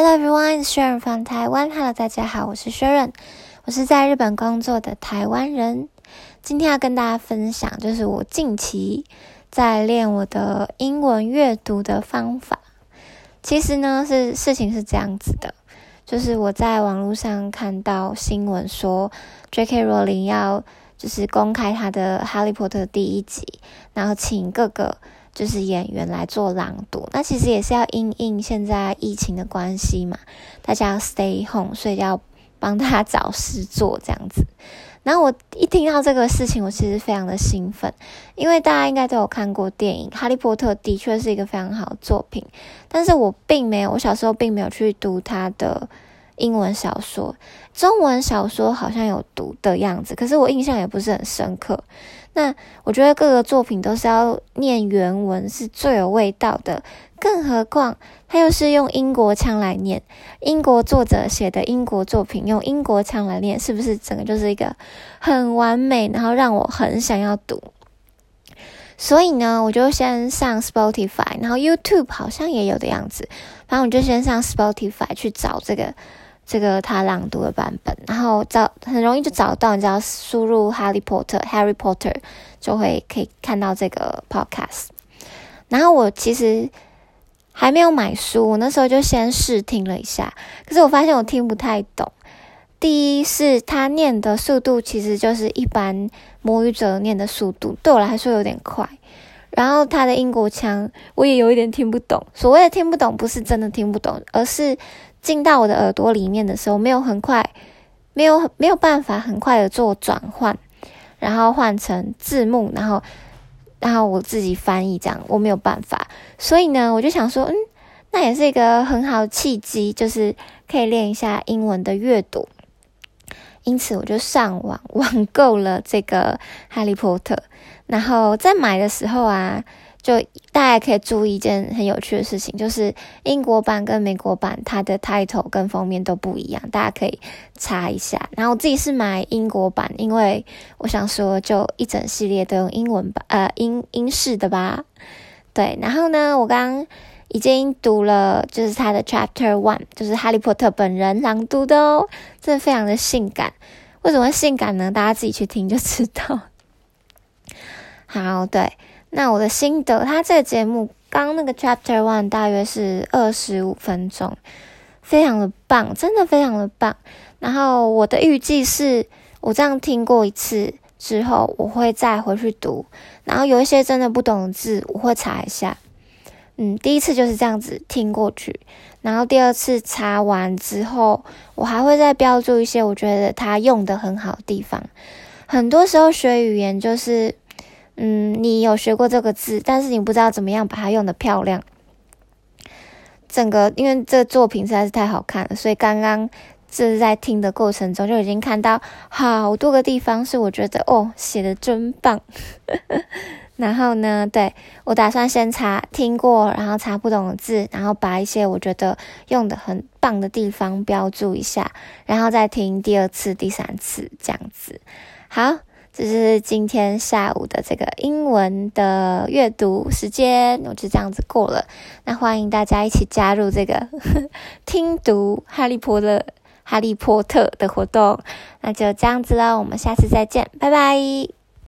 Hello everyone，is Sharon from Taiwan. Hello，大家好，我是 Sharon，我是在日本工作的台湾人。今天要跟大家分享，就是我近期在练我的英文阅读的方法。其实呢，是事情是这样子的，就是我在网络上看到新闻说，J.K. 罗琳要就是公开他的《哈利波特》第一集，然后请各个。就是演员来做朗读，那其实也是要因应现在疫情的关系嘛，大家要 stay home，所以要帮他找事做这样子。然后我一听到这个事情，我其实非常的兴奋，因为大家应该都有看过电影《哈利波特》，的确是一个非常好的作品，但是我并没有，我小时候并没有去读他的英文小说，中文小说好像有读的样子，可是我印象也不是很深刻。那我觉得各个作品都是要念原文是最有味道的，更何况他又是用英国腔来念，英国作者写的英国作品用英国腔来念，是不是整个就是一个很完美，然后让我很想要读？所以呢，我就先上 Spotify，然后 YouTube 好像也有的样子，反正我就先上 Spotify 去找这个。这个他朗读的版本，然后找很容易就找到，你只要输入《哈利波特》（Harry Potter） 就会可以看到这个 podcast。然后我其实还没有买书，我那时候就先试听了一下，可是我发现我听不太懂。第一是他念的速度其实就是一般母语者念的速度，对我来说有点快。然后他的英国腔我也有一点听不懂。所谓的听不懂，不是真的听不懂，而是。进到我的耳朵里面的时候，没有很快，没有没有办法很快的做转换，然后换成字幕，然后然后我自己翻译这样，我没有办法。所以呢，我就想说，嗯，那也是一个很好的契机，就是可以练一下英文的阅读。因此，我就上网网购了这个《哈利波特》，然后在买的时候啊。就大家可以注意一件很有趣的事情，就是英国版跟美国版它的 title 跟封面都不一样，大家可以查一下。然后我自己是买英国版，因为我想说就一整系列都用英文版，呃英英式的吧。对，然后呢，我刚刚已经读了，就是他的 Chapter One，就是哈利波特本人朗读的哦，真的非常的性感。为什么性感呢？大家自己去听就知道。好，对。那我的心得，他这个节目刚那个 Chapter One 大约是二十五分钟，非常的棒，真的非常的棒。然后我的预计是，我这样听过一次之后，我会再回去读。然后有一些真的不懂的字，我会查一下。嗯，第一次就是这样子听过去，然后第二次查完之后，我还会再标注一些我觉得他用的很好的地方。很多时候学语言就是。嗯，你有学过这个字，但是你不知道怎么样把它用的漂亮。整个因为这作品实在是太好看了，所以刚刚这是在听的过程中就已经看到好多个地方是我觉得哦写的真棒。然后呢，对我打算先查听过，然后查不懂的字，然后把一些我觉得用的很棒的地方标注一下，然后再听第二次、第三次这样子。好。这是今天下午的这个英文的阅读时间，我就这样子过了。那欢迎大家一起加入这个 听读《哈利波特》《哈利波特》的活动。那就这样子喽，我们下次再见，拜拜。